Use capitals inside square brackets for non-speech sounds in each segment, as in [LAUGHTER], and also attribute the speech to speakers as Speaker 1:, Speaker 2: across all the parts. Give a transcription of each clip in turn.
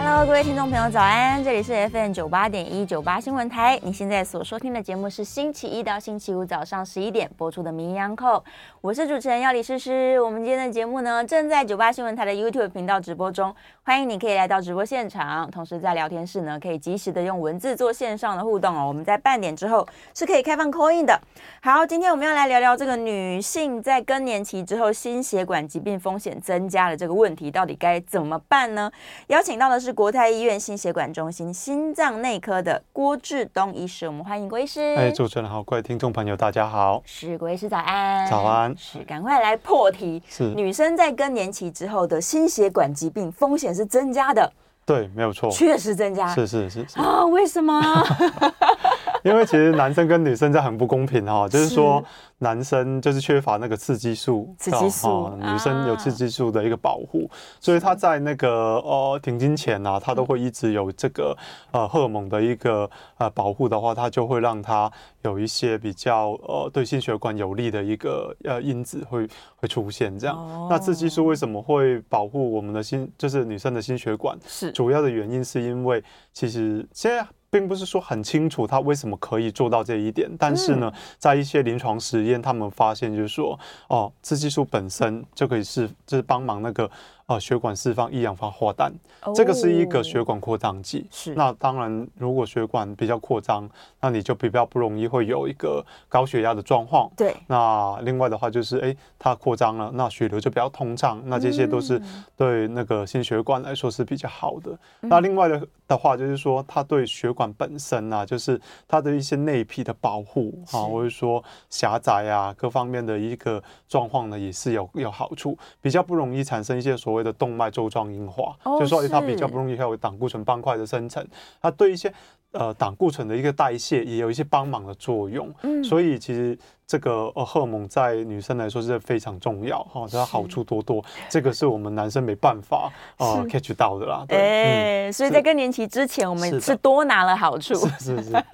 Speaker 1: Hello，各位听众朋友，早安！这里是 FM 九八点一九八新闻台。你现在所收听的节目是星期一到星期五早上十一点播出的《名医扣》，我是主持人药理诗诗。我们今天的节目呢，正在九八新闻台的 YouTube 频道直播中，欢迎你可以来到直播现场。同时在聊天室呢，可以及时的用文字做线上的互动哦。我们在半点之后是可以开放 Coin 的。好，今天我们要来聊聊这个女性在更年期之后心血管疾病风险增加的这个问题，到底该怎么办呢？邀请到的是。是国泰医院心血管中心心脏内科的郭志东医师，我们欢迎郭医师。
Speaker 2: 哎，主持人好，各位听众朋友，大家好。
Speaker 1: 是郭医师早安。
Speaker 2: 早安。
Speaker 1: 是，赶快来破题。
Speaker 2: 是，
Speaker 1: 女生在更年期之后的心血管疾病风险是增加的。
Speaker 2: 对，没有错，
Speaker 1: 确实增加。
Speaker 2: 是是是是
Speaker 1: 啊，为什么？[LAUGHS]
Speaker 2: 因为其实男生跟女生这样很不公平哈，[LAUGHS] 就是说。男生就是缺乏那个刺激素，
Speaker 1: 刺激素，
Speaker 2: 哦，女生有刺激素的一个保护，啊，所以他在那个呃停经前啊，他都会一直有这个呃荷尔蒙的一个呃保护的话，他就会让他有一些比较呃对心血管有利的一个呃因子会会出现这样。哦。那刺激素为什么会保护我们的心，就是女生的心血管？是主要的原因是因为其实现在。并不是说很清楚他为什么可以做到这一点，但是呢，在一些临床实验，他们发现就是说，哦，雌激素本身就可以是就是帮忙那个。呃，血管释放一氧化化氮，这个是一个血管扩张剂。是，那当然，如果血管比较扩张，那你就比较不容易会有一个高血压的状况。对。那另外的话就是，哎，它扩张了，那血流就比较通畅，那这些都是对那个心血管来说是比较好的。那另外的的话就是说，它对血管本身啊，就是它的一些内皮的保护啊，或者说狭窄啊，各方面的一个状况呢，也是有有好处，比较不容易产生一些所谓。的动脉粥状硬化，哦、就是说它比较不容易还有胆固醇斑块的生成，它对一些呃胆固醇的一个代谢也有一些帮忙的作用。嗯，所以其实这个呃荷尔蒙在女生来说是非常重要哈，它好处多多，这个是我们男生没办法呃 catch 到的啦。
Speaker 1: 对，所以在更年期之前，我们是多拿了好处。
Speaker 2: 是是是。[LAUGHS]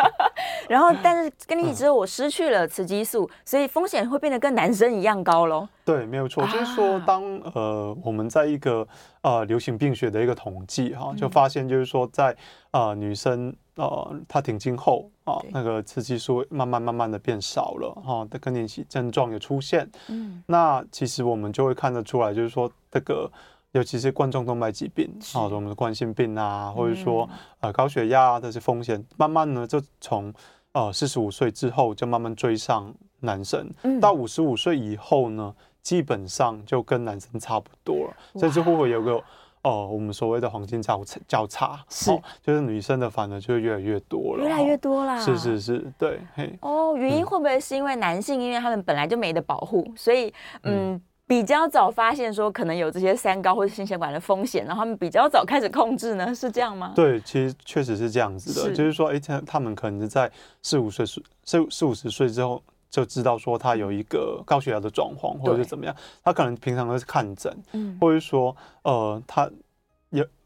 Speaker 1: 然后，但是更年期之后，我失去了雌激素，所以风险会变得跟男生一样高喽。
Speaker 2: 对，没有错，就是说，当呃我们在一个呃流行病学的一个统计哈，就发现就是说在，在呃女生呃它停经后啊，那个雌激素慢慢慢慢的变少了哈，的更年期症状有出现。嗯，那其实我们就会看得出来，就是说这个尤其是冠状动脉疾病啊，我们的冠心病啊，或者说呃高血压这些风险，慢慢呢就从呃四十五岁之后就慢慢追上男生，到五十五岁以后呢。基本上就跟男生差不多了，甚至会有个哦，我们所谓的黄金交叉交叉，是、哦，就是女生的反而就越来越多了，
Speaker 1: 越来越多啦。
Speaker 2: 是是是，对，嘿。
Speaker 1: 哦，原因会不会是因为男性，因为他们本来就没得保护，所以嗯，比较早发现说可能有这些三高或者心血管的风险，然后他们比较早开始控制呢？是这样吗？
Speaker 2: 对，其实确实是这样子的，是就是说，哎，他他们可能是在四五岁、四四五十岁之后。就知道说他有一个高血压的状况，或者是怎么样，他可能平常都是看诊，嗯，或者说呃，他有，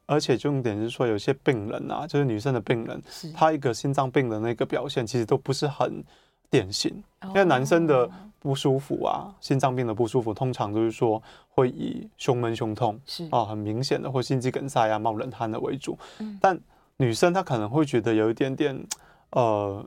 Speaker 2: 而且重点是说有些病人啊，就是女生的病人，她一个心脏病的那个表现其实都不是很典型，因为男生的不舒服啊，心脏病的不舒服，通常都是说会以胸闷、胸痛是。啊，很明显的或心肌梗塞啊、冒冷汗的为主，但女生她可能会觉得有一点点呃。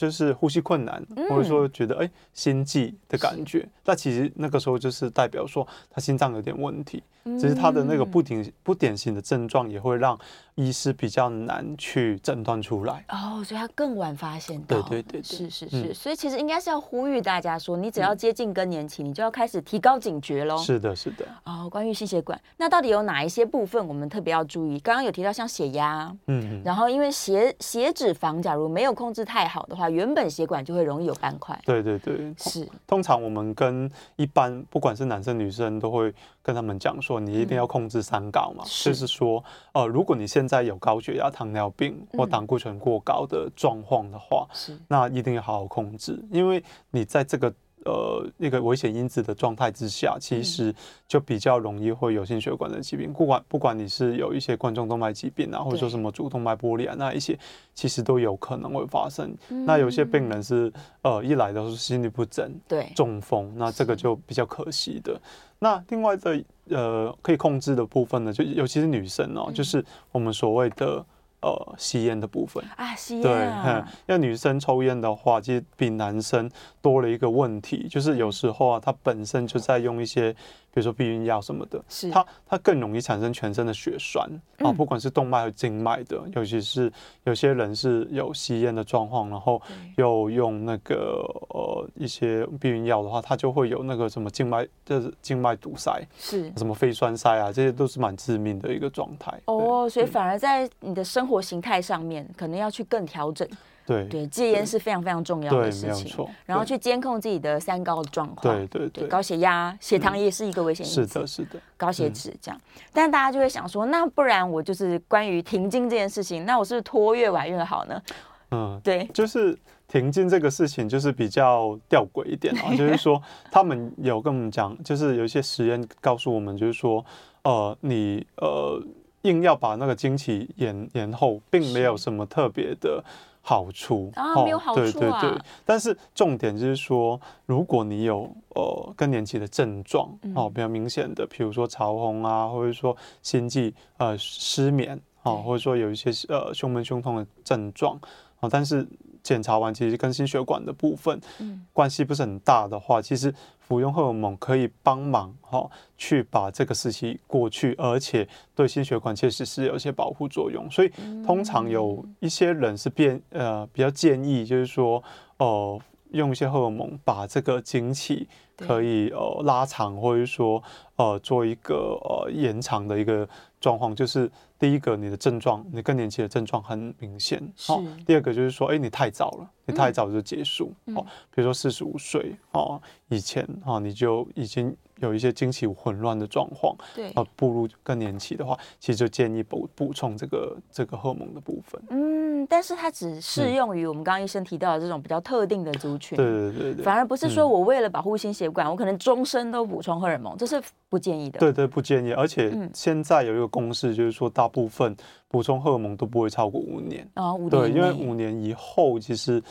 Speaker 2: 就是呼吸困难，或者说觉得哎、欸、心悸的感觉，那其实那个时候就是代表说他心脏有点问题。只是他的那个不典不典型的症状，也会让医师比较难去诊断出来。
Speaker 1: 哦，所以他更晚发现到。
Speaker 2: 对对对，对，
Speaker 1: 是是是。嗯、所以其实应该是要呼吁大家说，你只要接近更年期，你就要开始提高警觉喽。
Speaker 2: 是的，是的。
Speaker 1: 哦，关于心血管，那到底有哪一些部分我们特别要注意？刚刚有提到像血压，嗯，然后因为血血脂肪假如没有控制太好的话，原本血管就会容易有斑块。
Speaker 2: 对对对，
Speaker 1: 是。
Speaker 2: 通常我们跟一般不管是男生女生都会跟他们讲说。你一定要控制三高嘛，嗯、就是说，呃，如果你现在有高血压、糖尿病或胆固醇过高的状况的话，那一定要好好控制，因为你在这个。呃，那个危险因子的状态之下，其实就比较容易会有心血管的疾病。不管不管你是有一些冠状动脉疾病啊，或者说什么主动脉剥离啊，那一些其实都有可能会发生。嗯、那有些病人是呃一来都是心律不整，对，中风，那这个就比较可惜的。那另外的呃可以控制的部分呢，就尤其是女生哦，嗯、就是我们所谓的。呃，吸烟的部分
Speaker 1: 啊，吸烟啊，
Speaker 2: 对，因为女生抽烟的话，其实比男生多了一个问题，就是有时候啊，她本身就在用一些。比如说避孕药什么的，是。它它更容易产生全身的血栓啊，不管是动脉和静脉的，尤其是有些人是有吸烟的状况，然后又用那个呃一些避孕药的话，它就会有那个什么静脉就是静脉堵塞，是。什么肺栓塞啊，这些都是蛮致命的一个状态。
Speaker 1: 哦，所以反而在你的生活形态上面，可能要去更调整。
Speaker 2: 对
Speaker 1: 对，戒烟是非常非常重要的事情。然后去监控自己的三高的状况。
Speaker 2: 对对对，
Speaker 1: 高血压、血糖也是一个危险因素。
Speaker 2: 是的，是的。
Speaker 1: 高血脂这样，但大家就会想说，那不然我就是关于停经这件事情，那我是不是拖越晚越好呢？
Speaker 2: 嗯，
Speaker 1: 对，
Speaker 2: 就是停经这个事情就是比较吊诡一点啊，就是说 [LAUGHS] 他们有跟我们讲，就是有一些实验告诉我们，就是说，呃，你呃硬要把那个经期延延后，并没有什么特别的。好处
Speaker 1: 啊，没有好处啊。对对对，
Speaker 2: 但是重点就是说，如果你有呃更年期的症状哦，比较明显的，比如说潮红啊，或者说心悸、呃失眠啊，或者说有一些呃胸闷、胸痛的症状啊，但是检查完其实跟心血管的部分关系不是很大的话，其实。服用荷尔蒙可以帮忙哈，去把这个时期过去，而且对心血管确实是有一些保护作用。所以通常有一些人是变呃比较建议，就是说呃用一些荷尔蒙把这个经期可以呃拉长，或者说呃做一个呃延长的一个状况，就是。第一个，你的症状，你更年期的症状很明显。好，第二个就是说，哎，你太早了，你太早就结束。哦，比如说四十五岁哦以前哦，你就已经有一些经期混乱的状况。对，呃，步入更年期的话，其实就建议补补充这个这个荷尔蒙的部分。
Speaker 1: 嗯，但是它只适用于我们刚刚医生提到的这种比较特定的族群。
Speaker 2: 对对对对。
Speaker 1: 反而不是说我为了保护心血管，我可能终身都补充荷尔蒙，这是不建议的。
Speaker 2: 对对，不建议。而且现在有一个公式，就是说大。部分补充荷尔蒙都不会超过五年啊，对，因为五年以后其实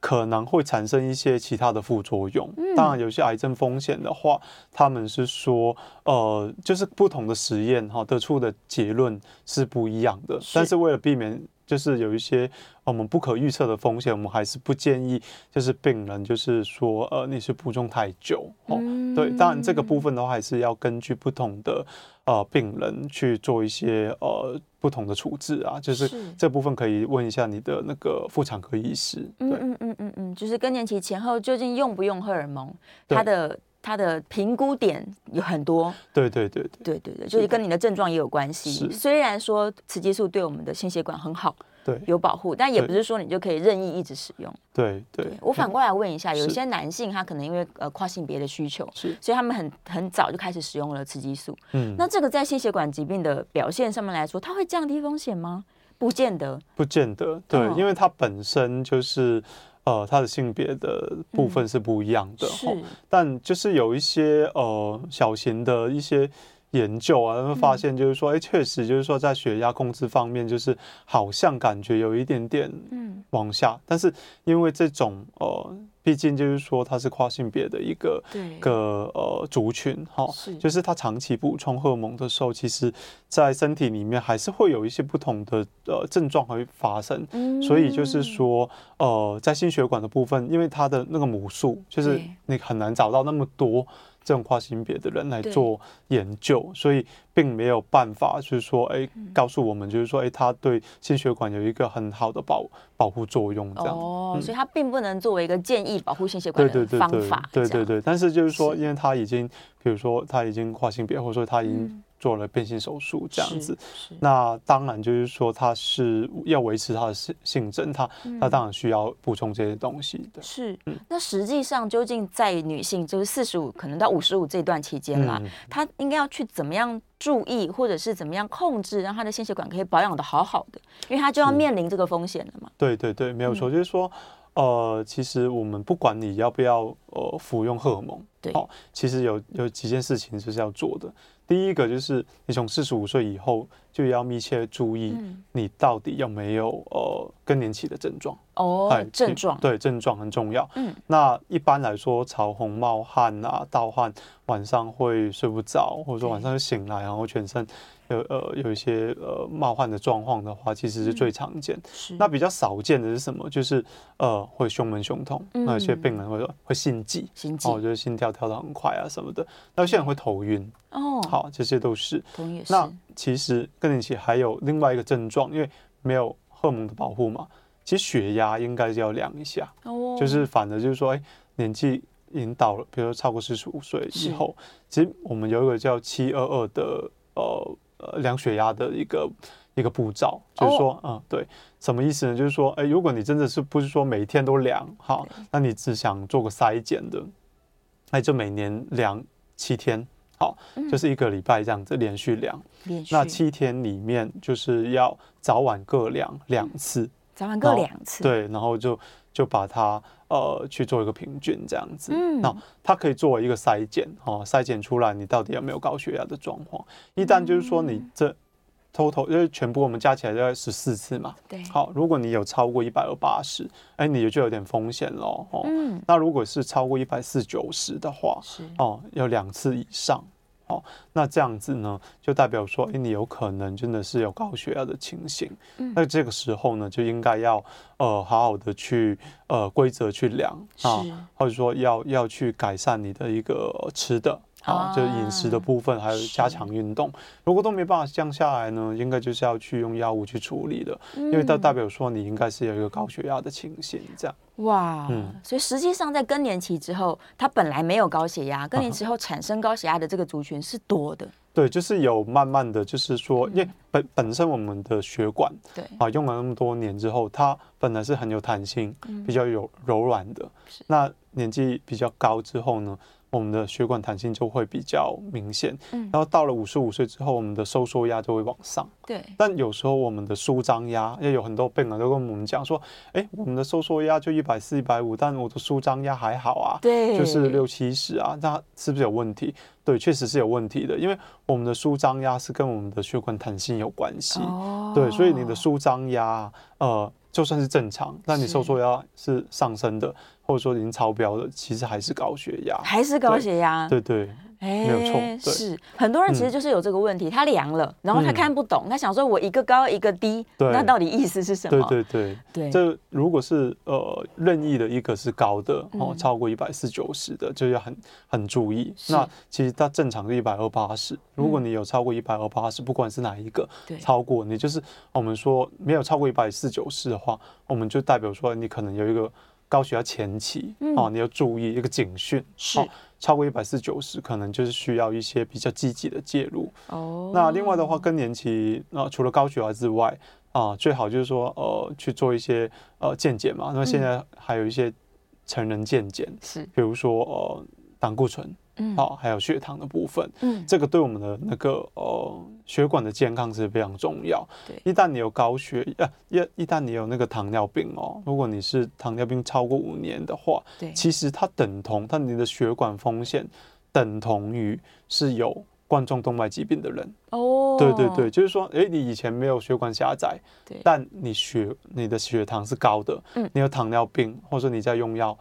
Speaker 2: 可能会产生一些其他的副作用。当然，有些癌症风险的话，他们是说，呃，就是不同的实验哈得出的结论是不一样的。但是为了避免，就是有一些我们不可预测的风险，我们还是不建议，就是病人就是说，呃，你是补充太久哦。对，当然这个部分的话，还是要根据不同的。呃，病人去做一些呃不同的处置啊，就是这部分可以问一下你的那个妇产科医师。
Speaker 1: 嗯嗯嗯嗯嗯，就是更年期前后究竟用不用荷尔蒙，它的它的评估点有很多。
Speaker 2: 对对对对
Speaker 1: 对对对，就是跟你的症状也有关系。虽然说雌激素对我们的心血管很好。对，有保护，但也不是说你就可以任意一直使用。
Speaker 2: 对对，对，
Speaker 1: 我反过来问一下，有一些男性他可能因为呃跨性别的需求，是，所以他们很很早就开始使用了雌激素。嗯，那这个在心血管疾病的表现上面来说，它会降低风险吗？不见得，
Speaker 2: 不见得。对，哦、因为它本身就是呃，他的性别的部分是不一样的。但就是有一些呃小型的一些。研究啊，他们发现就是说，哎、嗯，确实就是说，在血压控制方面，就是好像感觉有一点点嗯往下，嗯、但是因为这种呃，毕竟就是说它是跨性别的一个个呃族群哈，是。就是它长期补充荷尔蒙的时候，其实在身体里面还是会有一些不同的呃症状会发生，嗯、所以就是说呃，在心血管的部分，因为它的那个母数就是你很难找到那么多。这种跨性别的人来做研究，所以并没有办法，就是说，哎，告诉我们，就是说，哎，他对心血管有一个很好的保保护作用，这样。
Speaker 1: 哦，所以它并不能作为一个建议保护心血管的方法。
Speaker 2: 对对对，但是就是说，因为他已经，比如说他已经跨性别，或者说他已经。做了变性手术这样子，那当然就是说他是要维持他的性性征，他他当然需要补充这些东西的。
Speaker 1: 是，那实际上究竟在女性就是四十五可能到五十五这段期间啦，她应该要去怎么样注意，或者是怎么样控制，让她的心血管可以保养的好好的，因为她就要面临这个风险了嘛。
Speaker 2: 对对对，没有错，就是说。呃，其实我们不管你要不要呃服用荷尔蒙，对，哦，其实有有几件事情是要做的。第一个就是你从四十五岁以后就要密切注意，你到底有没有呃更年期的症状
Speaker 1: 哦，症状
Speaker 2: 对症状很重要。嗯，那一般来说，潮红冒汗啊、盗汗，晚上会睡不着，或者说晚上就醒来然后全身。有呃有一些呃冒汗的状况的话，其实是最常见。是那比较少见的是什么？就是呃会胸闷胸痛，那有些病人会说会心悸，心悸哦，就是心跳跳得很快啊什么的。那有些人会头晕哦，好，这些都是。那其实更年期还有另外一个症状，因为没有荷尔蒙的保护嘛，其实血压应该是要量一下。哦，就是反的，就是说，哎，年纪已经到了，比如说超过四十五岁以后，其实我们有一个叫七二二的呃。呃，量血压的一个一个步骤，就是说，oh. 嗯，对，什么意思呢？就是说，哎，如果你真的是不是说每天都量，好，那你只想做个筛检的，那就每年量七天，好，就是一个礼拜这样子连续量，那七天里面就是要早晚各量两次，
Speaker 1: 早晚各两次，
Speaker 2: 对，然后就就把它。呃，去做一个平均这样子，嗯，那它可以作为一个筛检，哦，筛检出来你到底有没有高血压的状况。一旦就是说你这 total，因为全部我们加起来大概十四次嘛，对，好，如果你有超过一百二八十，哎，你就有点风险喽，哦，嗯，那如果是超过一百四九十的话，是哦，有两次以上。哦，那这样子呢，就代表说，哎，你有可能真的是有高血压的情形。嗯，那这个时候呢，就应该要呃好好的去呃规则去量啊，或者说要要去改善你的一个吃的。啊，就是饮食的部分，还有加强运动。如果都没办法降下来呢，应该就是要去用药物去处理的，因为它代表说你应该是有一个高血压的情形，这样。
Speaker 1: 哇，嗯，所以实际上在更年期之后，他本来没有高血压，更年期后产生高血压的这个族群是多的。
Speaker 2: 对，就是有慢慢的就是说，因为本本身我们的血管，对啊，用了那么多年之后，它本来是很有弹性，比较有柔软的。那年纪比较高之后呢？我们的血管弹性就会比较明显，嗯，然后到了五十五岁之后，我们的收缩压就会往上，对。但有时候我们的舒张压，也有很多病人都跟我们讲说，哎，我们的收缩压就一百四、一百五，但我的舒张压还好啊，对，就是六七十啊，那是不是有问题？对，确实是有问题的，因为我们的舒张压是跟我们的血管弹性有关系，哦，对，所以你的舒张压，呃。就算是正常，那你收缩压是上升的，或者说已经超标的，其实还是高血压，
Speaker 1: 还是高血压，
Speaker 2: 对对。欸、没有错，
Speaker 1: 是很多人其实就是有这个问题，嗯、他量了，然后他看不懂，嗯、他想说我一个高一个低，对。那到底意思是什么？
Speaker 2: 对对对，对。这如果是呃任意的一个是高的哦，超过一百四九十的，就要很很注意。那其实它正常是一百二八十，如果你有超过一百二八十，不管是哪一个超过，你就是我们说没有超过一百四九十的话，我们就代表说你可能有一个。高血压前期，哦，你要注意一个警讯，是超过一百四九十，可能就是需要一些比较积极的介入。哦，那另外的话，更年期，那除了高血压之外，啊，最好就是说，呃，去做一些呃健检嘛。那现在还有一些成人健检，是，比如说呃胆固醇。嗯，好，还有血糖的部分，嗯，这个对我们的那个呃血管的健康是非常重要。对，一旦你有高血压，一一旦你有那个糖尿病哦，如果你是糖尿病超过五年的话，对，其实它等同，它你的血管风险等同于是有冠状动脉疾病的人。
Speaker 1: 哦，
Speaker 2: 对对对，就是说，哎，你以前没有血管狭窄，
Speaker 1: 对，
Speaker 2: 但你血你的血糖是高的，嗯，你有糖尿病，或者说你在用药，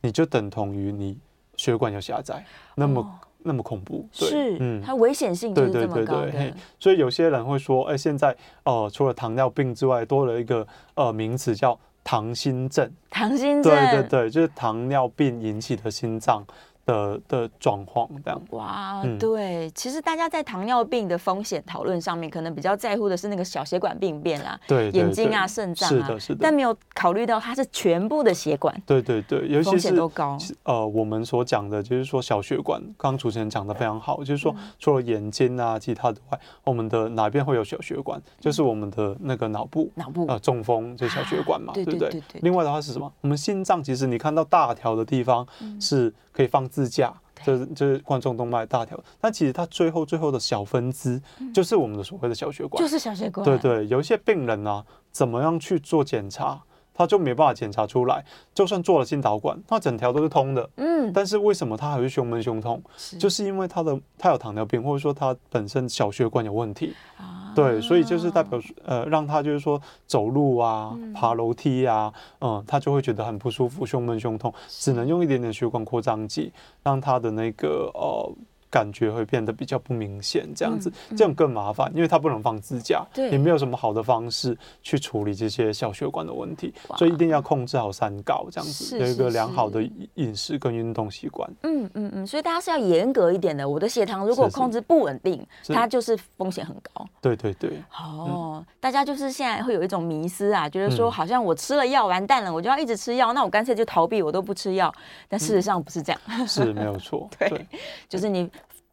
Speaker 2: 你就等同于你血管有狭窄，那么。哦那么恐怖，对，
Speaker 1: 是，嗯，它危险性就是这么高的。对对对对，
Speaker 2: 所以有些人会说，哎，现在呃，除了糖尿病之外，多了一个呃名词叫糖心症。
Speaker 1: 糖心症，
Speaker 2: 对对对，就是糖尿病引起的心脏。的的状况这样
Speaker 1: 哇，对，其实大家在糖尿病的风险讨论上面，可能比较在乎的是那个小血管病变啦，
Speaker 2: 对，
Speaker 1: 眼睛啊、肾脏啊，
Speaker 2: 是的，是的，
Speaker 1: 但没有考虑到它是全部的血管，
Speaker 2: 对对对，尤其是
Speaker 1: 风险都高。
Speaker 2: 呃，我们所讲的就是说小血管，刚刚主持人讲的非常好，就是说除了眼睛啊其他的外，我们的哪边会有小血管？就是我们的那个脑部，
Speaker 1: 脑部
Speaker 2: 呃中风就小血管嘛，对不对？另外的话是什么？我们心脏其实你看到大条的地方是可以放支架，就是就是冠状动脉大条，但其实它最后最后的小分支就是我们的所谓的小血管，
Speaker 1: 就是小血管。
Speaker 2: 对对，有一些病人呢、啊，怎么样去做检查，他就没办法检查出来，就算做了心导管，那整条都是通的，嗯，但是为什么他还是胸闷胸痛？是。就是因为他的他有糖尿病，或者说他本身小血管有问题。啊。对，所以就是代表呃，让他就是说走路啊、爬楼梯啊，嗯，他就会觉得很不舒服，胸闷胸痛，只能用一点点血管扩张剂，让他的那个呃。感觉会变得比较不明显，这样子，嗯嗯、这样更麻烦，因为它不能放支架，对，也没有什么好的方式去处理这些小血管的问题，所以一定要控制好三高，这样子有一个良好的饮食跟运动习惯。
Speaker 1: 嗯嗯嗯，所以大家是要严格一点的。我的血糖如果控制不稳定，是是它就是风险很高。
Speaker 2: 对对对。
Speaker 1: 哦，嗯、大家就是现在会有一种迷思啊，觉得说好像我吃了药完蛋了，我就要一直吃药，那我干脆就逃避，我都不吃药。但事实上不是这样，
Speaker 2: 嗯、是没有错。[LAUGHS]
Speaker 1: 对，对就是你。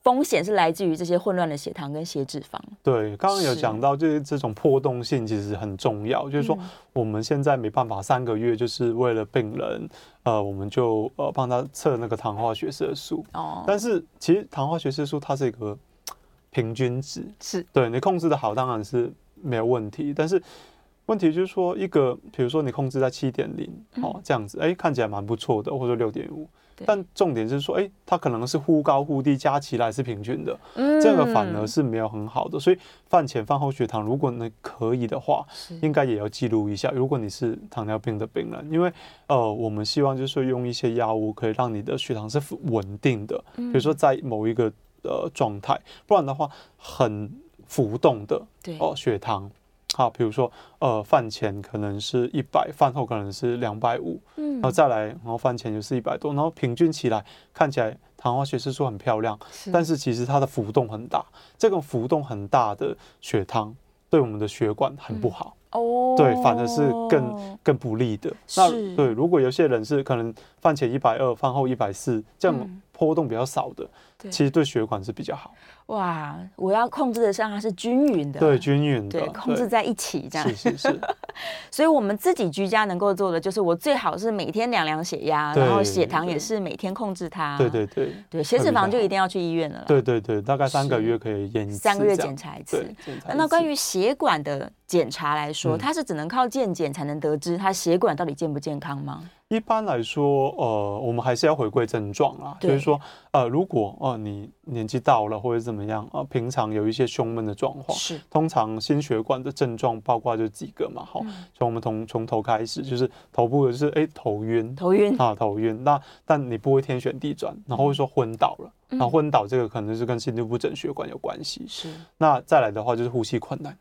Speaker 1: 风险是来自于这些混乱的血糖跟血脂肪。
Speaker 2: 对，刚刚有讲到，就是这种波动性其实很重要。是就是说，我们现在没办法三个月，就是为了病人，呃，我们就呃帮他测那个糖化血色素。哦。但是其实糖化血色素它是一个平均值，是对你控制的好，当然是没有问题。但是问题就是说，一个比如说你控制在七点零，哦，这样子，哎，看起来蛮不错的，或者六点五。但重点是说，哎、欸，它可能是忽高忽低，加起来是平均的，嗯、这个反而是没有很好的。所以饭前饭后血糖，如果你可以的话，是应该也要记录一下。如果你是糖尿病的病人，因为呃，我们希望就是用一些药物可以让你的血糖是稳定的，比如说在某一个呃状态，不然的话很浮动的哦血糖。好，比如说，呃，饭前可能是一百，饭后可能是两百五，嗯，然后再来，然后饭前就是一百多，然后平均起来看起来糖化血色素很漂亮，是但是其实它的浮动很大，这个浮动很大的血糖对我们的血管很不好，嗯、哦，对，反而是更。更不利的。那对，如果有些人是可能饭前一百二，饭后一百四，这样波动比较少的。其实对血管是比较好。
Speaker 1: 哇，我要控制的上它是均匀的，
Speaker 2: 对，均匀的，
Speaker 1: 对，控制在一起这样。
Speaker 2: 是是是。[LAUGHS]
Speaker 1: 所以我们自己居家能够做的，就是我最好是每天量量血压，然后血糖也是每天控制它。
Speaker 2: 对对对。
Speaker 1: 对，血脂肪就一定要去医院了。
Speaker 2: 对对对，大概三个月可以验一次。
Speaker 1: 三个月检查一次。那关于血管的检查来说，嗯、它是只能靠健检才能得知它血管到底健不健康吗？
Speaker 2: 一般来说，呃，我们还是要回归症状啦。就是说，呃，如果呃你年纪到了或者怎么样，呃，平常有一些胸闷的状况，是。通常心血管的症状包括就几个嘛，好，从、嗯、我们从从头开始，就是头部就是哎头晕，头晕啊头晕，那但你不会天旋地转，然后会说昏倒了，嗯、然后昏倒这个可能是跟心律不整血管有关系，是，那再来的话就是呼吸困难。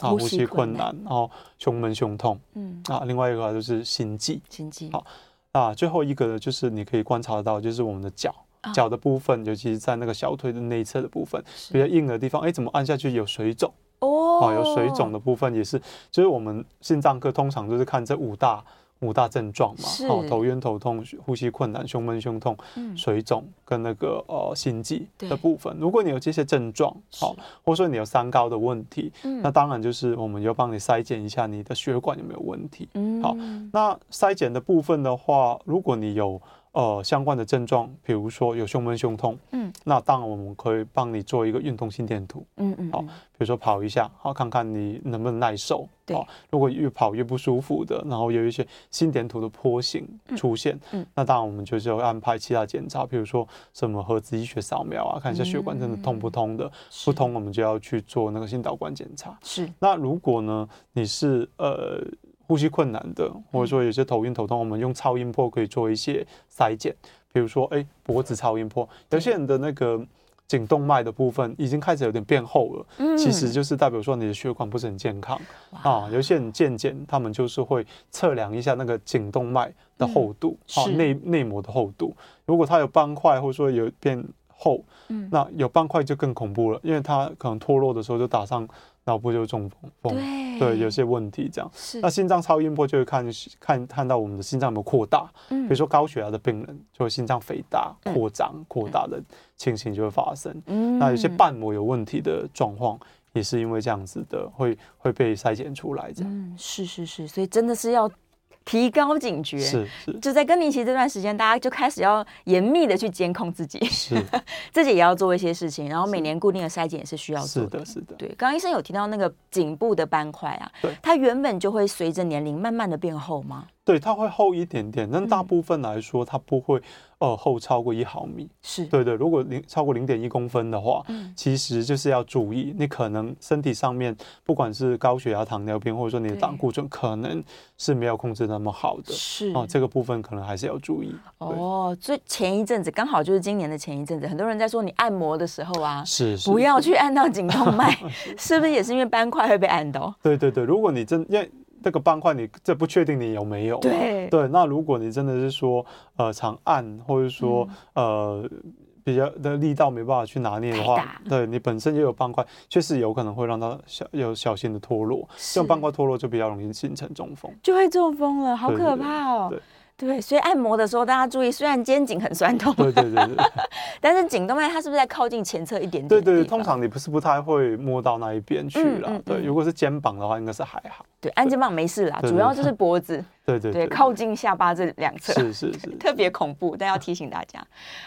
Speaker 2: 啊，呼吸困难，然后胸闷、胸痛，嗯，啊，另外一个就是心悸，
Speaker 1: 心悸，
Speaker 2: 好，啊，最后一个呢，就是你可以观察到，就是我们的脚，脚的部分，尤其是在那个小腿的内侧的部分，比较硬的地方，哎，怎么按下去有水肿？哦，啊，有水肿的部分也是，就是我们心脏科通常都是看这五大。五大症状嘛，是哦，头晕、头痛、呼吸困难、胸闷、胸痛、嗯、水肿跟那个呃心悸的部分。如果你有这些症状，好是，或者说你有三高的问题，嗯、那当然就是我们要帮你筛检一下你的血管有没有问题。嗯，好，那筛检的部分的话，如果你有呃相关的症状，比如说有胸闷、胸痛，嗯，那当然我们可以帮你做一个运动心电图，嗯嗯，好，比如说跑一下，好，看看你能不能耐受，对，如果越跑越不舒服的，然后有一些心电图的波形出现，嗯，那当然我们就是要安排其他检查，比如说什么核磁医学扫描啊，看一下血管真的通不通的，不通我们就要去做那个心导管检查，是。那如果呢，你是呃。呼吸困难的，或者说有些头晕头痛，我们用超音波可以做一些筛检，比如说，哎，脖子超音波，有些人的那个颈动脉的部分已经开始有点变厚了，嗯，其实就是代表说你的血管不是很健康。啊。有些人健检，他们就是会测量一下那个颈动脉的厚度，啊，内内膜的厚度，如果它有斑块或者说有变厚，嗯，那有斑块就更恐怖了，因为它可能脱落的时候就打上。脑部就中风，对，对，有些问题这样。是，那心脏超音波就会看看看到我们的心脏有没有扩大，嗯，比如说高血压的病人，就会心脏肥大、扩张、扩大的情形就会发生。嗯，那有些瓣膜有问题的状况，也是因为这样子的，会会被筛检出来这样。
Speaker 1: 嗯，是是是，所以真的是要。提高警觉，是是，就在更年期这段时间，大家就开始要严密的去监控自己，是。[LAUGHS] 自己也要做一些事情，然后每年固定的筛检也是需要做的，是的，是的。对，刚刚医生有提到那个颈部的斑块啊，对，它原本就会随着年龄慢慢的变厚吗？
Speaker 2: 对，它会厚一点点，但大部分来说，它不会呃厚超过一毫米。是对对，如果零超过零点一公分的话，嗯，其实就是要注意，你可能身体上面不管是高血压、糖尿病，或者说你的胆固醇，可能是没有控制那么好的。是哦，这个部分可能还是要注意。
Speaker 1: 哦，所以前一阵子刚好就是今年的前一阵子，很多人在说你按摩的时候啊，是不要去按到颈动脉，[LAUGHS] 是不是也是因为斑块会被按到？
Speaker 2: 对对对，如果你真因为。这个斑块，你这不确定你有没有？对对，那如果你真的是说，呃，长按或者说，嗯、呃，比较的力道没办法去拿捏的话，对你本身就有斑块，确实有可能会让它小有小心的脱落。这种斑块脱落就比较容易形成中风，
Speaker 1: 就会中风了，好可怕哦。对对对对对，所以按摩的时候大家注意，虽然肩颈很酸痛，对对对对，[LAUGHS] 但是颈动脉它是不是在靠近前侧一点点？
Speaker 2: 对对对，通常你不是不太会摸到那一边去了。嗯嗯嗯、对，如果是肩膀的话，应该是还好。
Speaker 1: 对，按肩膀没事啦，主要就是脖子。对对对，靠近下巴这两侧
Speaker 2: 是是 [LAUGHS] 是，
Speaker 1: 特别恐怖，但要提醒大家。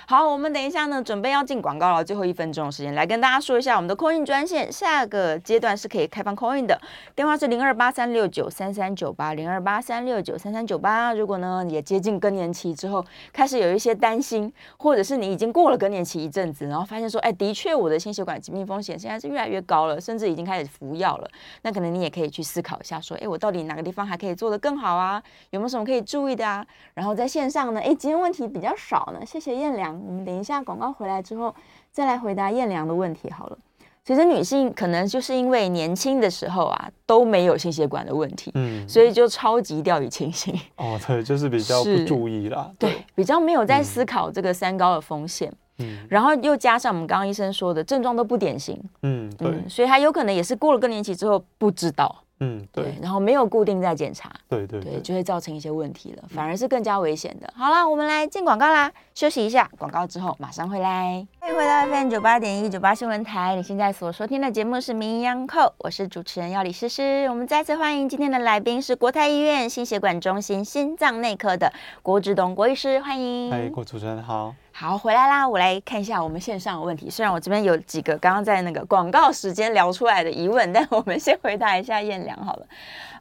Speaker 1: 好，我们等一下呢，准备要进广告了，最后一分钟的时间，来跟大家说一下我们的 call in 专线，下个阶段是可以开放 call in 的，电话是零二八三六九三三九八零二八三六九三三九八。如果呢也接近更年期之后，开始有一些担心，或者是你已经过了更年期一阵子，然后发现说，哎，的确我的心血管疾病风险现在是越来越高了，甚至已经开始服药了，那可能你也可以去思考一下，说，哎，我到底哪个地方还可以做得更好啊？有没有什么可以注意的啊，然后在线上呢，哎，今天问题比较少呢，谢谢燕良。我们等一下广告回来之后，再来回答燕良的问题好了。其实女性可能就是因为年轻的时候啊都没有心血管的问题，嗯，所以就超级掉以轻心。
Speaker 2: 哦，对，就是比较不注意啦，
Speaker 1: 对，对，比较没有在思考这个三高的风险，嗯，然后又加上我们刚刚医生说的症状都不典型，嗯，对，嗯，所以他有可能也是过了更年期之后不知道。嗯对，对，然后没有固定在检查，对对对，对，就会造成一些问题了，反而是更加危险的。好了，我们来进广告啦，休息一下，广告之后马上回来。欢迎回到 FM 九八点一九八新闻台，你现在所收听的节目是《名医央叩》，我是主持人要李诗诗。我们再次欢迎今天的来宾是国泰医院心血管中心心脏内科的郭志东郭医师，欢迎。
Speaker 2: 哎，郭主持人好。
Speaker 1: 好，回来啦！我来看一下我们线上的问题。虽然我这边有几个刚刚在那个广告时间聊出来的疑问，但我们先回答一下燕良好了。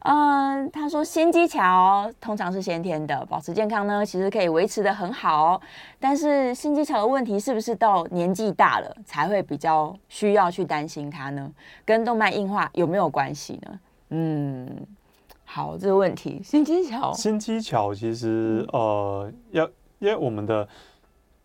Speaker 1: 嗯，他说心肌桥通常是先天的，保持健康呢，其实可以维持得很好。但是心肌桥的问题是不是到年纪大了才会比较需要去担心它呢？跟动脉硬化有没有关系呢？嗯，好，这个问题，心肌桥，
Speaker 2: 心肌桥其实呃，要因为我们的。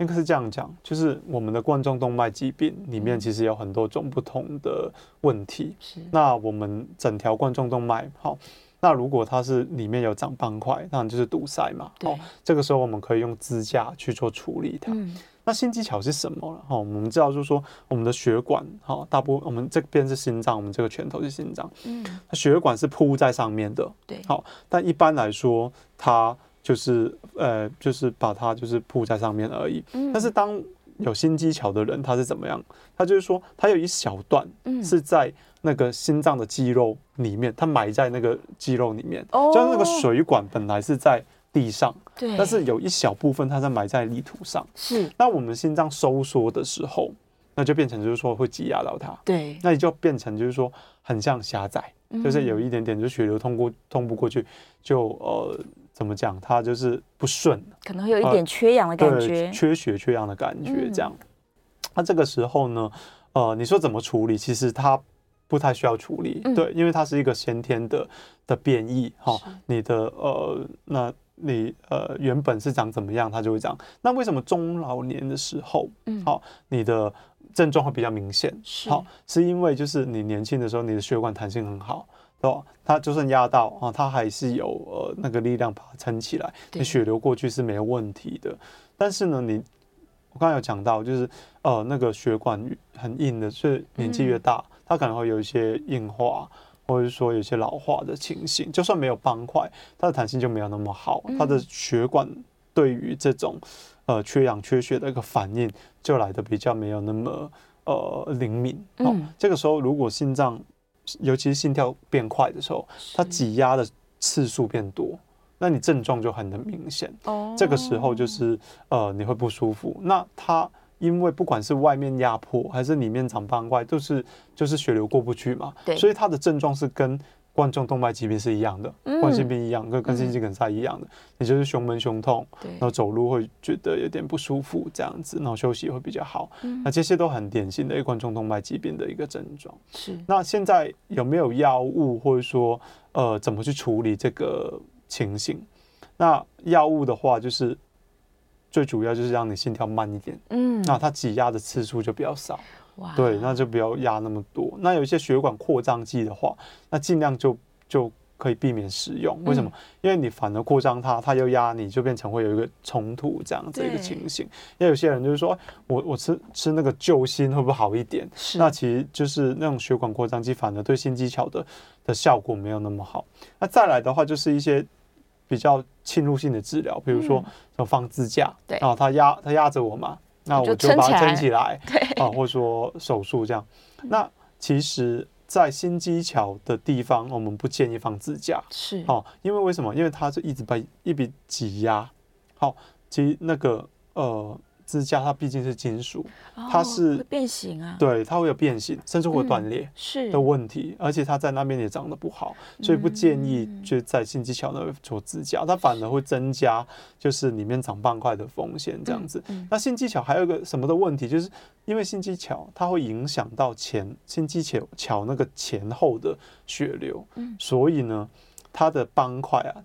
Speaker 2: 应该是这样讲，就是我们的冠状动脉疾病里面其实有很多种不同的问题。是。那我们整条冠状动脉，好，那如果它是里面有长斑块，那就是堵塞嘛。好。这个时候我们可以用支架去做处理它。嗯。那心技巧是什么了？哈，我们知道就是说我们的血管，哈，大部分我们这边是心脏，我们这个拳头是心脏。嗯。那血管是铺在上面的。对。好，但一般来说它。就是呃，就是把它就是铺在上面而已。嗯。但是当有心肌桥的人，他是怎么样？他就是说，他有一小段是在那个心脏的肌肉里面，他埋在那个肌肉里面。哦。就是那个水管本来是在地上，
Speaker 1: 对，
Speaker 2: 但是有一小部分它在埋在泥土上。
Speaker 1: 是，
Speaker 2: 那我们心脏收缩的时候，那就变成就是说会挤压到它。
Speaker 1: 对，
Speaker 2: 那你就变成就是说很像狭窄，嗯、就是有一点点就血流通过通不过去，就呃怎么讲，它就是不顺，
Speaker 1: 可能会有一点缺氧的感觉，
Speaker 2: 呃、缺血缺氧的感觉这样。那、嗯、这个时候呢，呃，你说怎么处理？其实它。不太需要处理，嗯、对，因为它是一个先天的的变异哈。你的呃，那你呃原本是长怎么样，它就会长。那为什么中老年的时候，嗯，好，你的症状会比较明显？好，是因为就是你年轻的时候，你的血管弹性很好，对吧？它就算压到啊，它还是有呃那个力量把它撑起来，那血流过去是没有问题的。但是呢，你我刚才有讲到，就是呃那个血管很硬的，所以年纪越大。嗯它可能会有一些硬化，或者说有一些老化的情形。就算没有斑块，它的弹性就没有那么好。它的血管对于这种呃缺氧缺血的一个反应，就来的比较没有那么呃灵敏。哦，这个时候如果心脏，尤其是心跳变快的时候，它挤压的次数变多，那你症状就很的明显。哦，这个时候就是呃你会不舒服。那它。因为不管是外面压迫还是里面长斑块，都是就是血流过不去嘛，对，所以它的症状是跟冠状动脉疾病是一样的，冠心病一样，跟跟心肌梗塞一样的，也就是胸闷胸痛，然后走路会觉得有点不舒服这样子，然后休息会比较好，那这些都很典型的一冠状动脉疾病的一个症状。是，那现在有没有药物或者说呃怎么去处理这个情形？那药物的话就是。最主要就是让你心跳慢一点，嗯，那它挤压的次数就比较少，哇，对，那就不要压那么多。那有一些血管扩张剂的话，那尽量就就可以避免使用。为什么？嗯、因为你反而扩张它，它又压你，就变成会有一个冲突这样子一个情形。因为有些人就是说，我我吃吃那个救心会不会好一点？那其实就是那种血管扩张剂，反而对心肌桥的的效果没有那么好。那再来的话，就是一些。比较侵入性的治疗，比如说要放支架，对，然后它压它压着我嘛，那我就把它撑起来，对，啊，或者说手术这样。那其实，在新机桥的地方，我们不建议放支架，是，哦，因为为什么？因为它是一直被一笔挤压，好，其实那个呃。支架它毕竟是金属，它是会
Speaker 1: 变形啊，
Speaker 2: 对，它会有变形，甚至会断裂是的问题，而且它在那边也长得不好，所以不建议就在心肌桥那边做支架，它反而会增加就是里面长斑块的风险这样子。那心肌桥还有一个什么的问题，就是因为心肌桥它会影响到前心肌桥桥那个前后的血流，所以呢，它的斑块啊。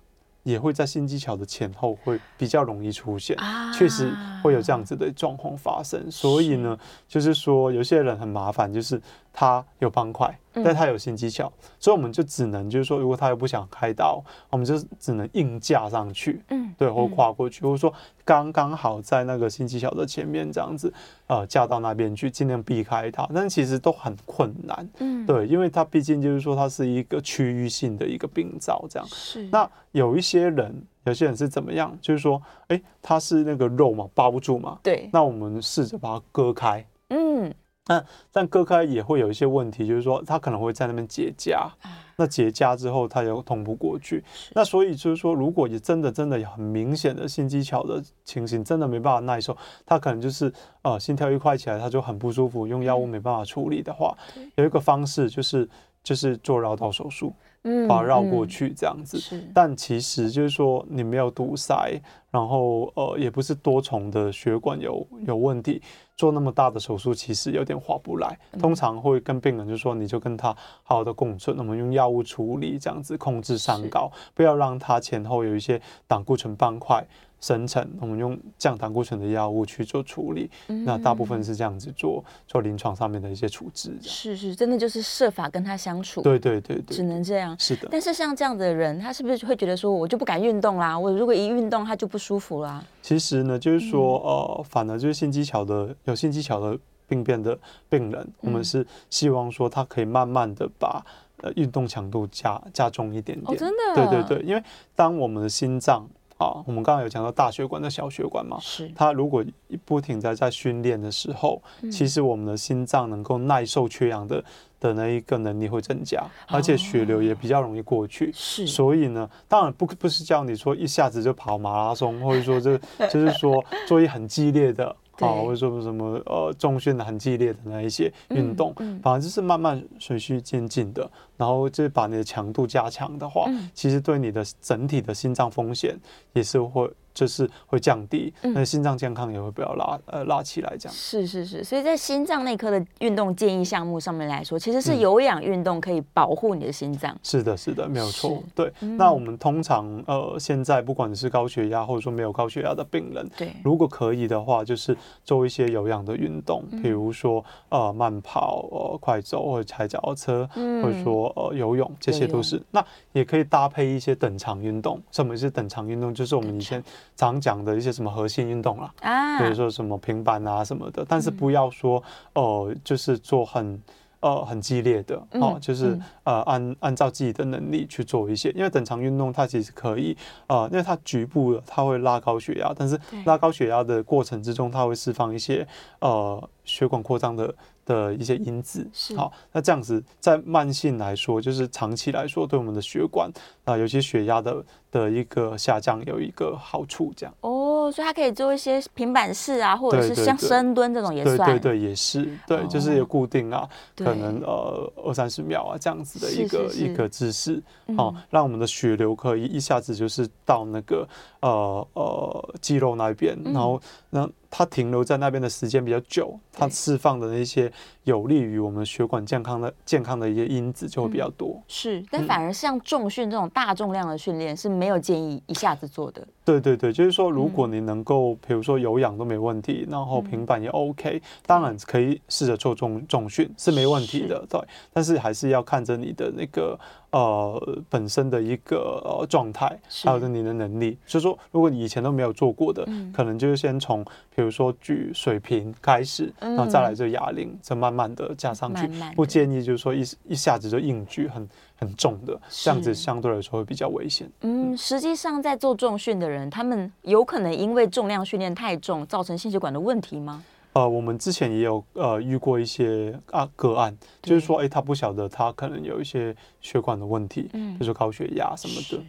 Speaker 2: 也会在新技巧的前后会比较容易出现，确实会有这样子的状况发生。所以呢，就是说有些人很麻烦，就是他有方块，但他有心肌桥，所以我们就只能就是说，如果他又不想开刀，我们就只能硬架上去，嗯，对，或跨过去，或者说刚刚好在那个新技巧的前面这样子，呃，架到那边去，尽量避开它。但其实都很困难，嗯，对，因为它毕竟就是说它是一个区域性的一个病灶这样。是，那有一些。人，有些人是怎么样？就是说，哎，它是那个肉嘛，包不住嘛。对。那我们试着把它割开。嗯。那但割开也会有一些问题，就是说它可能会在那边结痂。那结痂之后，它又通不过去。那所以就是说，如果你真的真的很明显的心肌桥的情形，真的没办法耐受，他可能就是呃心跳一快起来，他就很不舒服，用药物没办法处理的话，有一个方式就是就是做绕道手术。把它绕过去这样子，嗯嗯、但其实就是说你没有堵塞，然后呃也不是多重的血管有有问题，做那么大的手术其实有点划不来。通常会跟病人就说，你就跟他好好的共存，我们用药物处理这样子控制三高，不要让他前后有一些胆固醇斑块。生成，我们用降胆固醇的药物去做处理，嗯、那大部分是这样子做做临床上面的一些处置。
Speaker 1: 是是，真的就是设法跟他相处。
Speaker 2: 对对对对，
Speaker 1: 只能这样。
Speaker 2: 是的。
Speaker 1: 但是像这样的人，他是不是会觉得说，我就不敢运动啦？我如果一运动，他就不舒服啦？
Speaker 2: 其实呢，就是说，呃，反而就是心肌桥的有心肌桥的病变的病人，嗯、我们是希望说他可以慢慢的把呃运动强度加加重一点点。哦，真的？对对对，因为当我们的心脏。啊，我们刚刚有讲到大血管的小血管嘛，
Speaker 1: 是
Speaker 2: 它如果不停的在训练的时候，嗯、其实我们的心脏能够耐受缺氧的的那一个能力会增加，而且血流也比较容易过去。是、哦，所以呢，当然不不是叫你说一下子就跑马拉松，或者说就 [LAUGHS] 就是说做一很激烈的。啊，或者说什么呃，重训的很激烈的那一些运动，嗯嗯、反而就是慢慢循序渐进的，然后就是把你的强度加强的话，嗯、其实对你的整体的心脏风险也是会。就是会降低，那心脏健康也会比较拉呃拉起来这样。
Speaker 1: 是是是，所以在心脏内科的运动建议项目上面来说，其实是有氧运动可以保护你的心脏。
Speaker 2: 是的，是的，没有错。对，那我们通常呃现在不管是高血压或者说没有高血压的病人，对，如果可以的话，就是做一些有氧的运动，比如说呃慢跑、呃快走或者踩脚踏车，或者说呃游泳，这些都是。那也可以搭配一些等长运动。什么是等长运动？就是我们以前。常讲的一些什么核心运动啦，啊，比如说什么平板啊什么的，但是不要说哦、呃，就是做很呃很激烈的哦、呃，就是呃按按照自己的能力去做一些，因为等长运动它其实可以呃，因为它局部的它会拉高血压，但是拉高血压的过程之中，它会释放一些呃血管扩张的。的一些因子，是。好，那这样子在慢性来说，就是长期来说，对我们的血管啊、呃，尤其血压的的一个下降有一个好处，这样。哦，
Speaker 1: 所以它可以做一些平板式啊，或者是像深蹲这种也算。
Speaker 2: 对对对，也是，对，哦、就是有固定啊，可能呃二三十秒啊这样子的一个一个姿势，好、嗯，让我们的血流可以一下子就是到那个呃呃肌肉那边，然后让。它停留在那边的时间比较久，它释放的那些有利于我们血管健康的健康的一些因子就会比较多。
Speaker 1: 是，但反而像重训这种大重量的训练是没有建议一下子做的。
Speaker 2: 对对对，就是说，如果你能够，比如说有氧都没问题，然后平板也 OK，当然可以试着做重重训是没问题的，对。但是还是要看着你的那个呃本身的一个呃状态，还有你的能力。所以说，如果你以前都没有做过的，可能就是先从比如说举水平开始，然后再来这哑铃，再慢慢的加上去。不建议就是说一一下子就硬举很。很重的，这样子相对来说会比较危险。
Speaker 1: 嗯，实际上在做重训的人，他们有可能因为重量训练太重，造成心血管的问题吗？
Speaker 2: 呃，我们之前也有呃遇过一些啊个案，就是说，哎、欸，他不晓得他可能有一些血管的问题，嗯，比如说高血压什么的，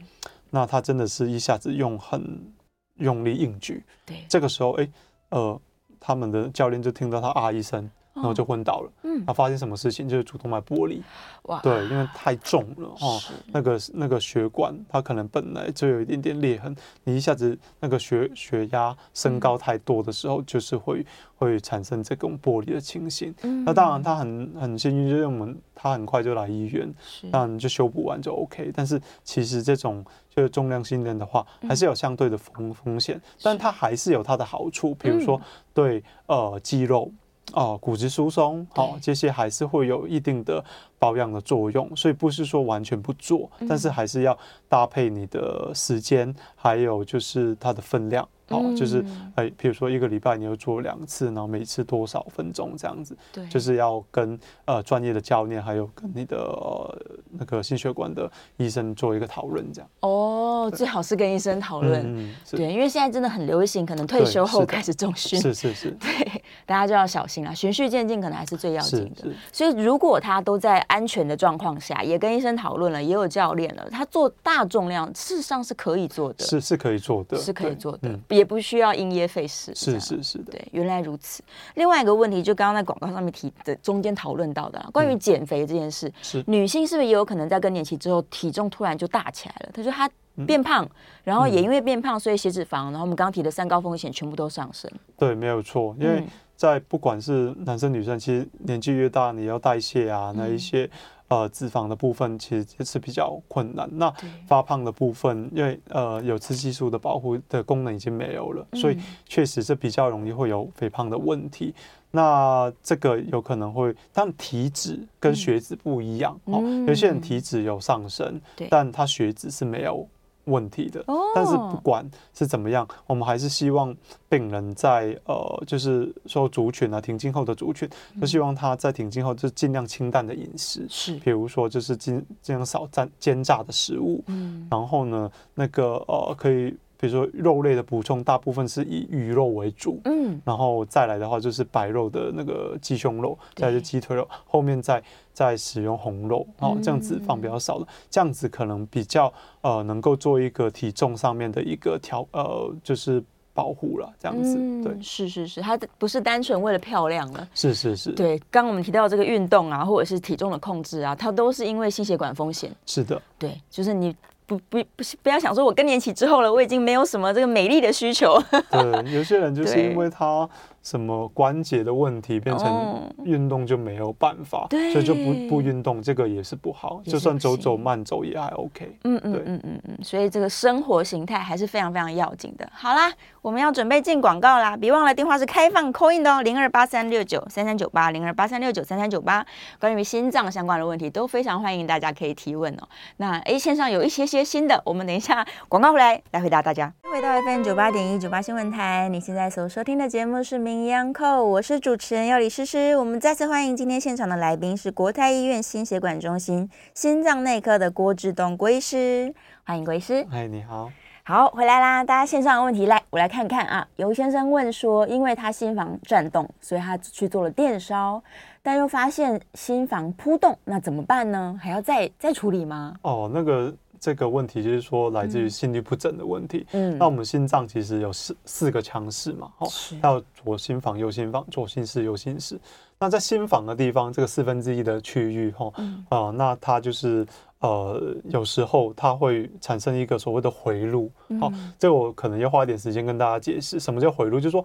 Speaker 2: 那他真的是一下子用很用力硬举，对，这个时候，哎、欸，呃，他们的教练就听到他啊一声。然后就昏倒了。嗯，他发生什么事情？就是主动脉剥离。哇，对，因为太重了哦。那个那个血管，它可能本来就有一点点裂痕。你一下子那个血血压升高太多的时候，就是会会产生这种剥离的情形。那当然他很很幸运，就是我们他很快就来医院，那你就修补完就 OK。但是其实这种就是重量训练的话，还是有相对的风风险，但它还是有它的好处，比如说对呃肌肉。哦，骨质疏松，好、哦，这些还是会有一定的保养的作用，所以不是说完全不做，嗯、但是还是要搭配你的时间，还有就是它的分量。哦，就是哎，比如说一个礼拜你要做两次，然后每次多少分钟这样子，对，就是要跟呃专业的教练，还有跟你的、呃、那个心血管的医生做一个讨论，这样。哦，
Speaker 1: 最好是跟医生讨论，嗯、对，因为现在真的很流行，可能退休后开始重训，
Speaker 2: 是是是，[LAUGHS]
Speaker 1: 对，大家就要小心了，循序渐进可能还是最要紧的。所以如果他都在安全的状况下，也跟医生讨论了，也有教练了，他做大重量事实上是可以做的，
Speaker 2: 是是可以做的，
Speaker 1: 是可以做的。嗯也不需要因噎废食，
Speaker 2: 是是是的，
Speaker 1: 对，原来如此。另外一个问题，就刚刚在广告上面提的，中间讨论到的，关于减肥这件事，是女性是不是也有可能在更年期之后，体重突然就大起来了？她说她变胖，然后也因为变胖，所以血脂肪，然后我们刚刚提的三高风险全部都上升。
Speaker 2: 对，没有错，因为在不管是男生女生，其实年纪越大，你要代谢啊，那一些。呃，脂肪的部分其实也是比较困难。那发胖的部分，因为呃有雌激素的保护的功能已经没有了，所以确实是比较容易会有肥胖的问题。那这个有可能会，但体脂跟血脂不一样哦。有些人体脂有上升，但他血脂是没有问题的，但是不管是怎么样，我们还是希望病人在呃，就是说族群啊，停经后的族群，就希望他在停经后就尽量清淡的饮食，是，比如说就是尽尽量少蘸煎炸的食物，嗯，然后呢，那个呃，可以比如说肉类的补充，大部分是以鱼肉为主，嗯，然后再来的话就是白肉的那个鸡胸肉，再是鸡腿肉，后面再再使用红肉，哦，这样脂肪比较少的，这样子可能比较呃能够做一个体重上面的一个调呃就是保护了，这样子，嗯、对，
Speaker 1: 是是是，它不是单纯为了漂亮了，
Speaker 2: 是是是，
Speaker 1: 对，刚刚我们提到这个运动啊，或者是体重的控制啊，它都是因为心血管风险，
Speaker 2: 是的，
Speaker 1: 对，就是你。不不不是不要想说，我更年期之后了，我已经没有什么这个美丽的需求。[LAUGHS]
Speaker 2: 对，有些人就是因为他。什么关节的问题变成运动就没有办法，哦、所以就不不运动，这个也是不好。就算走走慢走也还 OK。嗯嗯嗯
Speaker 1: 嗯嗯，所以这个生活形态还是非常非常要紧的。好啦，我们要准备进广告啦，别忘了电话是开放 call in 的哦，零二八三六九三三九八，零二八三六九三三九八。关于心脏相关的问题都非常欢迎大家可以提问哦。那 A 线上有一些些新的，我们等一下广告回来来回答大家。回到 FM 九八点一九八新闻台，你现在所收听的节目是名医央叩，我是主持人药李诗诗。我们再次欢迎今天现场的来宾是国泰医院心血管中心心脏内科的郭志东郭医师，欢迎郭医师。
Speaker 2: 嗨，你好，
Speaker 1: 好，回来啦！大家线上的问题来，我来看看啊。尤先生问说，因为他心房颤动，所以他去做了电烧，但又发现心房扑动，那怎么办呢？还要再再处理吗？
Speaker 2: 哦，那个。这个问题就是说，来自于心律不整的问题。嗯，那我们心脏其实有四四个腔室嘛，哦，还有左心房、右心房、左心室、右心室。那在心房的地方，这个四分之一的区域，哈，啊，那它就是呃，有时候它会产生一个所谓的回路。好，这个我可能要花一点时间跟大家解释，什么叫回路，就是说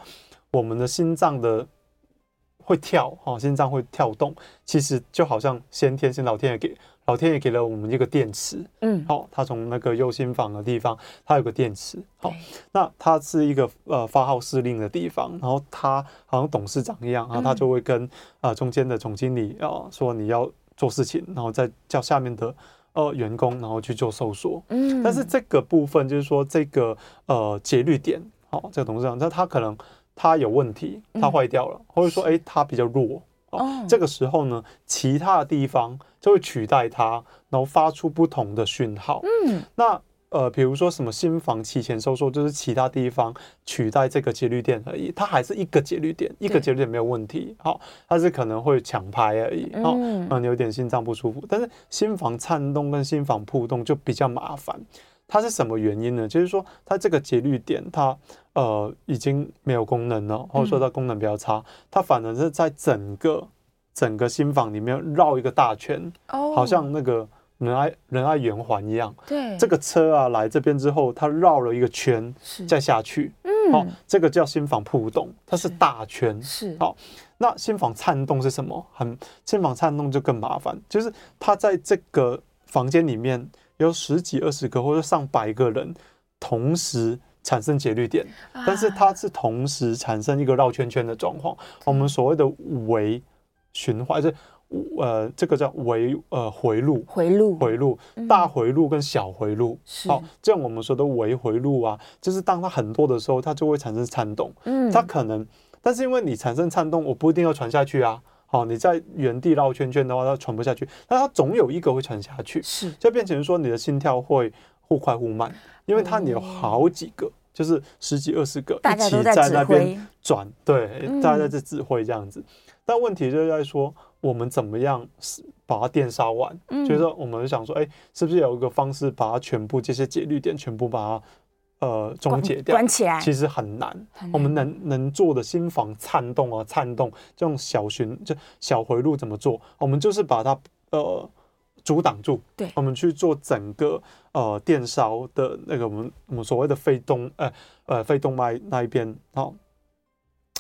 Speaker 2: 我们的心脏的会跳，哈，心脏会跳动，其实就好像先天先老天爷给。老天爷给了我们一个电池，嗯，好，它从那个右心房的地方，它有个电池，好，那它是一个呃发号施令的地方，然后它好像董事长一样，然后他就会跟啊中间的总经理啊说你要做事情，然后再叫下面的呃员工然后去做搜索，嗯，但是这个部分就是说这个呃节律点，好，这个董事长，那他可能他有问题，他坏掉了，或者说哎他比较弱。哦，这个时候呢，其他的地方就会取代它，然后发出不同的讯号。嗯，那呃，比如说什么心房期前收缩，就是其他地方取代这个节律点而已，它还是一个节律点，一个节律点没有问题。好，它是可能会抢拍而已。好，嗯，你有点心脏不舒服，但是心房颤动跟心房扑动就比较麻烦。它是什么原因呢？就是说，它这个节律点，它呃已经没有功能了，或者说它功能比较差，它反而是在整个整个心房里面绕一个大圈，好像那个仁爱仁爱圆环一样。对，这个车啊来这边之后，它绕了一个圈，再下去。嗯，好，这个叫心房扑动，它是大圈。是，好，那心房颤动是什么？很心房颤动就更麻烦，就是它在这个房间里面。有十几、二十个或者上百个人同时产生节律点，但是它是同时产生一个绕圈圈的状况。我们所谓的微循环，是呃，这个叫微呃回路，
Speaker 1: 回路，
Speaker 2: 回路，大回路跟小回路。好，这样我们说的微回路啊，就是当它很多的时候，它就会产生颤动。嗯，它可能，但是因为你产生颤动，我不一定要传下去啊。好，你在原地绕圈圈的话，它传不下去，但它总有一个会传下去，是，就变成说你的心跳会忽快忽慢，因为它你有好几个，就是十几二十个一起在那边转，对，大家在这指挥这样子。但问题就在说，我们怎么样把它电杀完？就是说，我们想说，哎，是不是有一个方式把它全部这些节律点全部把它。呃，终结掉，
Speaker 1: 关起来
Speaker 2: 其实很难。很难。我们能能做的心房颤动啊，颤动这种小循就小回路怎么做？我们就是把它呃阻挡住。对，我们去做整个呃电烧的那个我们我们所谓的肺动呃呃肺动脉那一边啊。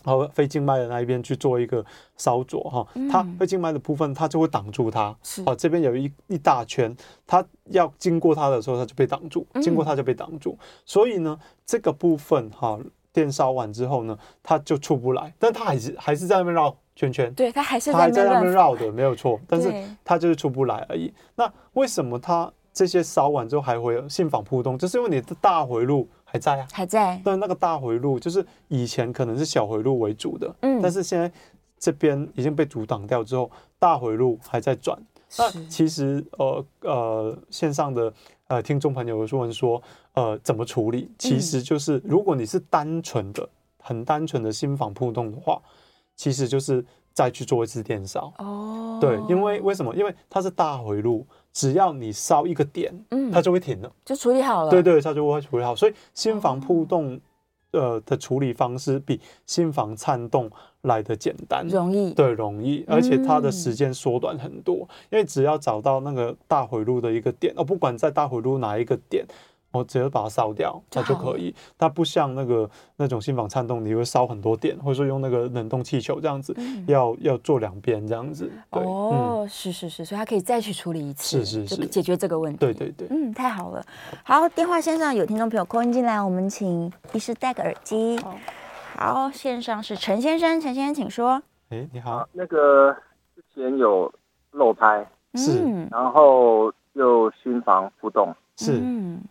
Speaker 2: 然后肺静脉的那一边去做一个烧灼哈，它肺静脉的部分它就会挡住它，是哦，这边有一一大圈，它要经过它的时候，它就被挡住，经过它就被挡住，所以呢，这个部分哈，电烧完之后呢，它就出不来，但它还是还是在那边绕圈圈，
Speaker 1: 对，它还是
Speaker 2: 它还在那边绕的，没有错，但是它就是出不来而已。那为什么它这些烧完之后还会有心房扑动？就是因为你的大回路。还在啊，
Speaker 1: 还在。
Speaker 2: 但那个大回路就是以前可能是小回路为主的，嗯，但是现在这边已经被阻挡掉之后，大回路还在转，那其实呃呃线上的呃听众朋友说问说呃怎么处理？其实就是如果你是单纯的、很单纯的心房扑动的话，其实就是再去做一次电烧。哦，对，因为为什么？因为它是大回路，只要你烧一个点，嗯，它就会停了，
Speaker 1: 就处理好了。
Speaker 2: 对对，它就会处理好。所以心房扑动。呃的处理方式比心房颤动来的简单，
Speaker 1: 容易，
Speaker 2: 对，容易，而且它的时间缩短很多，嗯，因为只要找到那个大回路的一个点，哦，不管在大回路哪一个点。我直接把它烧掉，它就可以。它不像那个那种心房颤动，你会烧很多点，或者说用那个冷冻气球这样子，嗯、要要做两边这样子。对
Speaker 1: 哦，嗯、是是是，所以它可以再去处理一次，
Speaker 2: 是是是，
Speaker 1: 解决这个问题。
Speaker 2: 对对对，
Speaker 1: 嗯，太好了。好，电话线上有听众朋友 call in 进来，我们请医师戴个耳机。好，好，线上是陈先生，陈先生请说。
Speaker 2: 哎，你好，
Speaker 3: 那个之前有漏拍，
Speaker 2: 是，
Speaker 3: 然后又心房扑动，
Speaker 2: 是。嗯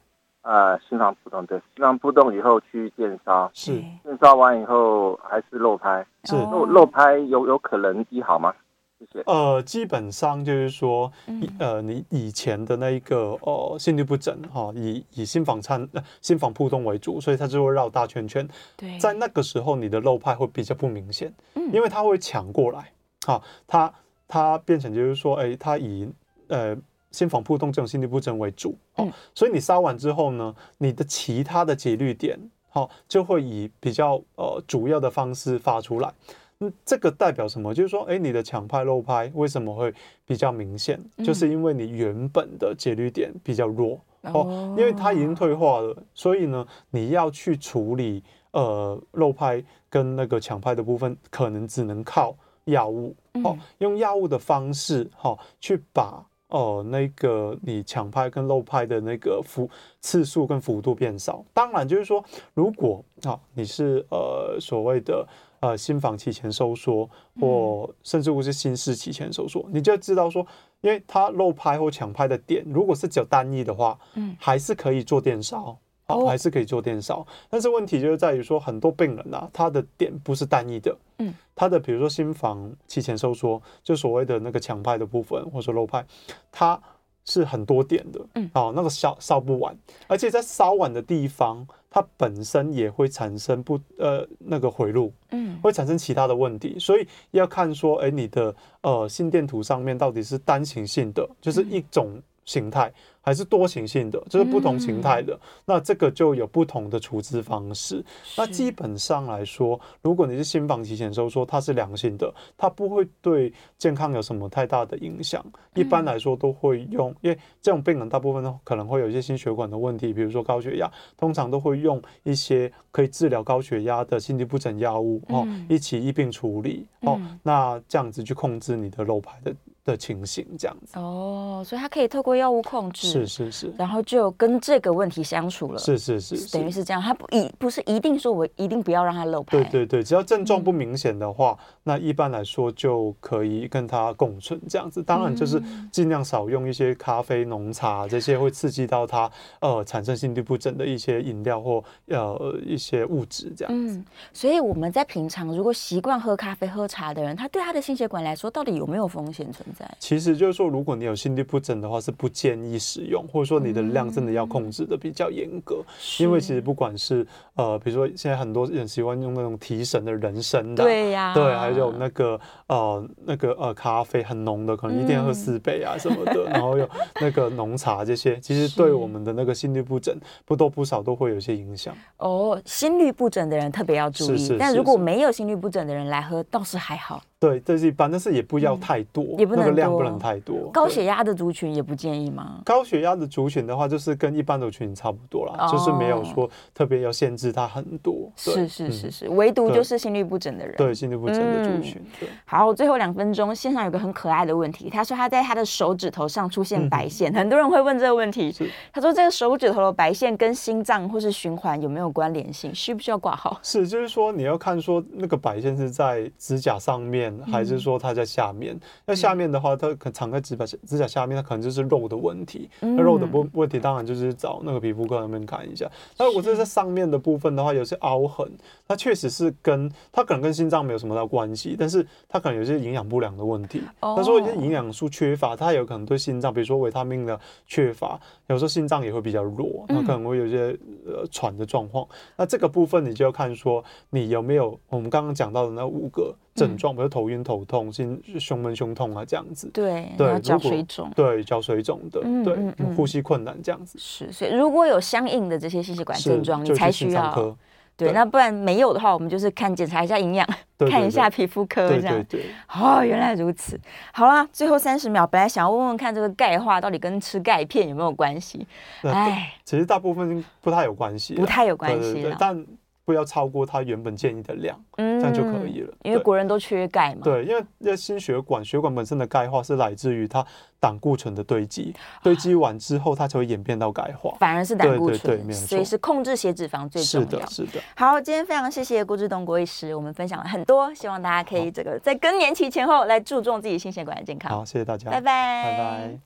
Speaker 3: 呃，心房扑动，对，心房扑动以后去电烧，
Speaker 2: 是
Speaker 3: 电烧完以后还是漏拍，
Speaker 2: 是
Speaker 3: 漏漏拍有有可能医好吗？谢谢。
Speaker 2: 呃，基本上就是说，呃，你以前的那一个呃心律不整哈、哦，以以心房颤呃心房扑动为主，所以它就会绕大圈圈。
Speaker 1: 对，
Speaker 2: 在那个时候你的漏拍会比较不明显，因为它会抢过来，好、哦，它它变成就是说，哎，它以呃。心房扑动这种心律不整为主，哦，所以你烧完之后呢，你的其他的节律点，好，就会以比较呃主要的方式发出来。嗯，这个代表什么？就是说，哎，你的强拍漏拍为什么会比较明显？就是因为你原本的节律点比较弱，哦，因为它已经退化了，所以呢，你要去处理呃漏拍跟那个强拍的部分，可能只能靠药物，哦，用药物的方式，哈，去把。哦，那个你抢拍跟漏拍的那个幅次数跟幅度变少，当然就是说，如果啊你是呃所谓的呃心房期前收缩，或甚至乎是心室期前收缩，你就知道说，因为它漏拍或抢拍的点，如果是只有单一的话，嗯，还是可以做电烧。好，还是可以做电烧，但是问题就是在于说，很多病人啊，他的点不是单一的，嗯，他的比如说心房期前收缩，就所谓的那个强拍的部分，或者说漏拍，它是很多点的，嗯，哦，那个烧烧不完，而且在烧完的地方，它本身也会产生不呃那个回路，嗯，会产生其他的问题，所以要看说，哎，你的呃心电图上面到底是单行性的，就是一种形态。还是多形性的，就是不同形态的，嗯，那这个就有不同的处置方式。那基本上来说，如果你是心房提前收缩，它是良性的，它不会对健康有什么太大的影响。一般来说都会用，因为这种病人大部分可能会有一些心血管的问题，比如说高血压，通常都会用一些可以治疗高血压的心律不整药物哦，一起一并处理哦。那这样子去控制你的漏排的。的情形这样子
Speaker 1: 哦，所以他可以透过药物控制，
Speaker 2: 是是是，
Speaker 1: 然后就跟这个问题相处了，
Speaker 2: 是是是，
Speaker 1: 等于是这样，他不一不是一定说我一定不要让他漏拍，
Speaker 2: 对对对，只要症状不明显的话，嗯，那一般来说就可以跟他共存这样子。当然就是尽量少用一些咖啡、浓茶这些会刺激到他呃产生心律不整的一些饮料或呃一些物质这样子。
Speaker 1: 嗯，所以我们在平常如果习惯喝咖啡、喝茶的人，他对他的心血管来说，到底有没有风险存在？
Speaker 2: 其实就是说，如果你有心律不整的话，是不建议使用，或者说你的量真的要控制的比较严格，嗯，因为其实不管是呃，比如说现在很多人喜欢用那种提神的人参的，
Speaker 1: 对呀，
Speaker 2: 对，还有那个呃那个呃咖啡很浓的，可能一天喝四杯啊什么的，嗯，然后有那个浓茶这些，其实对我们的那个心律不整不多不少都会有一些影响。
Speaker 1: 哦，心律不整的人特别要注意，是是是是，但如果没有心律不整的人来喝，倒是还好。
Speaker 2: 对，这是一般，但是也不要太多，嗯、也不能那个量不能太多。
Speaker 1: 高血压的族群也不建议吗？
Speaker 2: 高血压的族群的话，就是跟一般的族群差不多啦，哦、就是没有说特别要限制它很多。
Speaker 1: 是是是是，唯独就是心律不整的人。
Speaker 2: 对，心律不整的族群。对。
Speaker 1: 好，最后两分钟，线上有个很可爱的问题，他说他在他的手指头上出现白线，嗯、很多人会问这个问题。是。他说这个手指头的白线跟心脏或是循环有没有关联性？需不需要挂号？
Speaker 2: 是，就是说你要看说那个白线是在指甲上面。面，还是说它在下面？那、嗯、下面的话，它可能藏在指甲指甲下面，它可能就是肉的问题。嗯、那肉的问问题，当然就是找那个皮肤科那边看一下。那如果是在上面的部分的话，有些凹痕，它确实是跟它可能跟心脏没有什么大关系，但是它可能有些营养不良的问题。他说一些营养素缺乏，它有可能对心脏，比如说维他命的缺乏，有时候心脏也会比较弱，那可能会有一些呃喘的状况。那这个部分你就要看说你有没有我们刚刚讲到的那五个症状，比如头晕、头痛、心胸闷、胸痛啊这样子。
Speaker 1: 对对，脚水肿。
Speaker 2: 对，脚水肿的，对，呼吸困难这样子。
Speaker 1: 是，所以如果有相应的这些心血管症状，你才需要。对，那不然没有的话，我们就是看检查一下营养，[LAUGHS] 看一下皮肤科这样。对对对。哦，原来如此。好啦，最后三十秒，本来想要问问看这个钙化到底跟吃钙片有没有关系？哎，
Speaker 2: 其实大部分不太有关系，
Speaker 1: 不太有关系。
Speaker 2: 但不要超过他原本建议的量，嗯，这样就可以了。
Speaker 1: 因为国人都缺钙嘛。
Speaker 2: 对，因为那心血管血管本身的钙化是来自于它胆固醇的堆积，堆积完之后它才会演变到钙化，
Speaker 1: 反而是胆固醇。所以是控制血脂肪最重要。
Speaker 2: 是的，是的。
Speaker 1: 好，今天非常谢谢郭志东郭医师，我们分享了很多，希望大家可以这个在更年期前后来注重自己心血管的健康。
Speaker 2: 好，谢谢大家，
Speaker 1: 拜拜，
Speaker 2: 拜拜。